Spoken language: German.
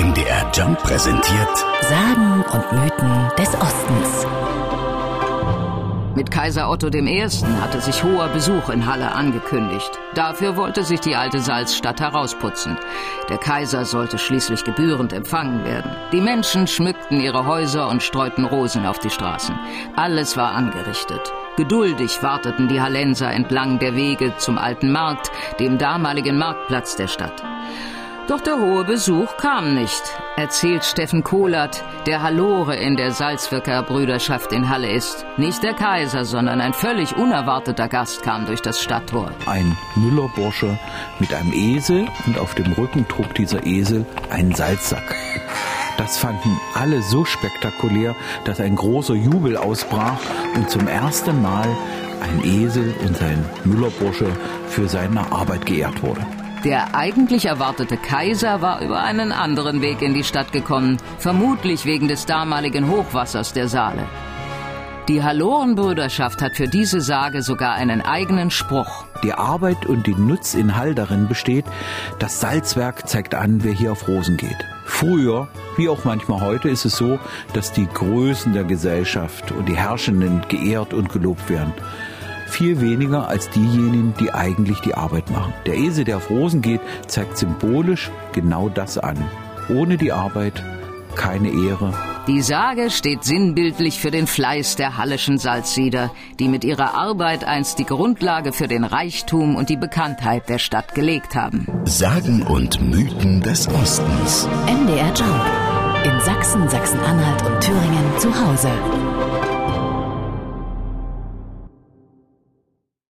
MDR Jump präsentiert Sagen und Mythen des Ostens. Mit Kaiser Otto I. hatte sich hoher Besuch in Halle angekündigt. Dafür wollte sich die alte Salzstadt herausputzen. Der Kaiser sollte schließlich gebührend empfangen werden. Die Menschen schmückten ihre Häuser und streuten Rosen auf die Straßen. Alles war angerichtet. Geduldig warteten die Hallenser entlang der Wege zum alten Markt, dem damaligen Marktplatz der Stadt. Doch der hohe Besuch kam nicht, erzählt Steffen Kohlert, der Halore in der Salzwirker Brüderschaft in Halle ist. Nicht der Kaiser, sondern ein völlig unerwarteter Gast kam durch das Stadttor. Ein Müllerbursche mit einem Esel und auf dem Rücken trug dieser Esel einen Salzsack. Das fanden alle so spektakulär, dass ein großer Jubel ausbrach und zum ersten Mal ein Esel und sein Müllerbursche für seine Arbeit geehrt wurde. Der eigentlich erwartete Kaiser war über einen anderen Weg in die Stadt gekommen, vermutlich wegen des damaligen Hochwassers der Saale. Die Hallorenbrüderschaft hat für diese Sage sogar einen eigenen Spruch. Die Arbeit und die Nutz in Hall darin besteht, das Salzwerk zeigt an, wer hier auf Rosen geht. Früher, wie auch manchmal heute, ist es so, dass die Größen der Gesellschaft und die Herrschenden geehrt und gelobt werden viel weniger als diejenigen, die eigentlich die Arbeit machen. Der Esel, der auf Rosen geht, zeigt symbolisch genau das an. Ohne die Arbeit keine Ehre. Die Sage steht sinnbildlich für den Fleiß der hallischen Salzsieder, die mit ihrer Arbeit einst die Grundlage für den Reichtum und die Bekanntheit der Stadt gelegt haben. Sagen und Mythen des Ostens. MDR Jump. In Sachsen, Sachsen-Anhalt und Thüringen zu Hause.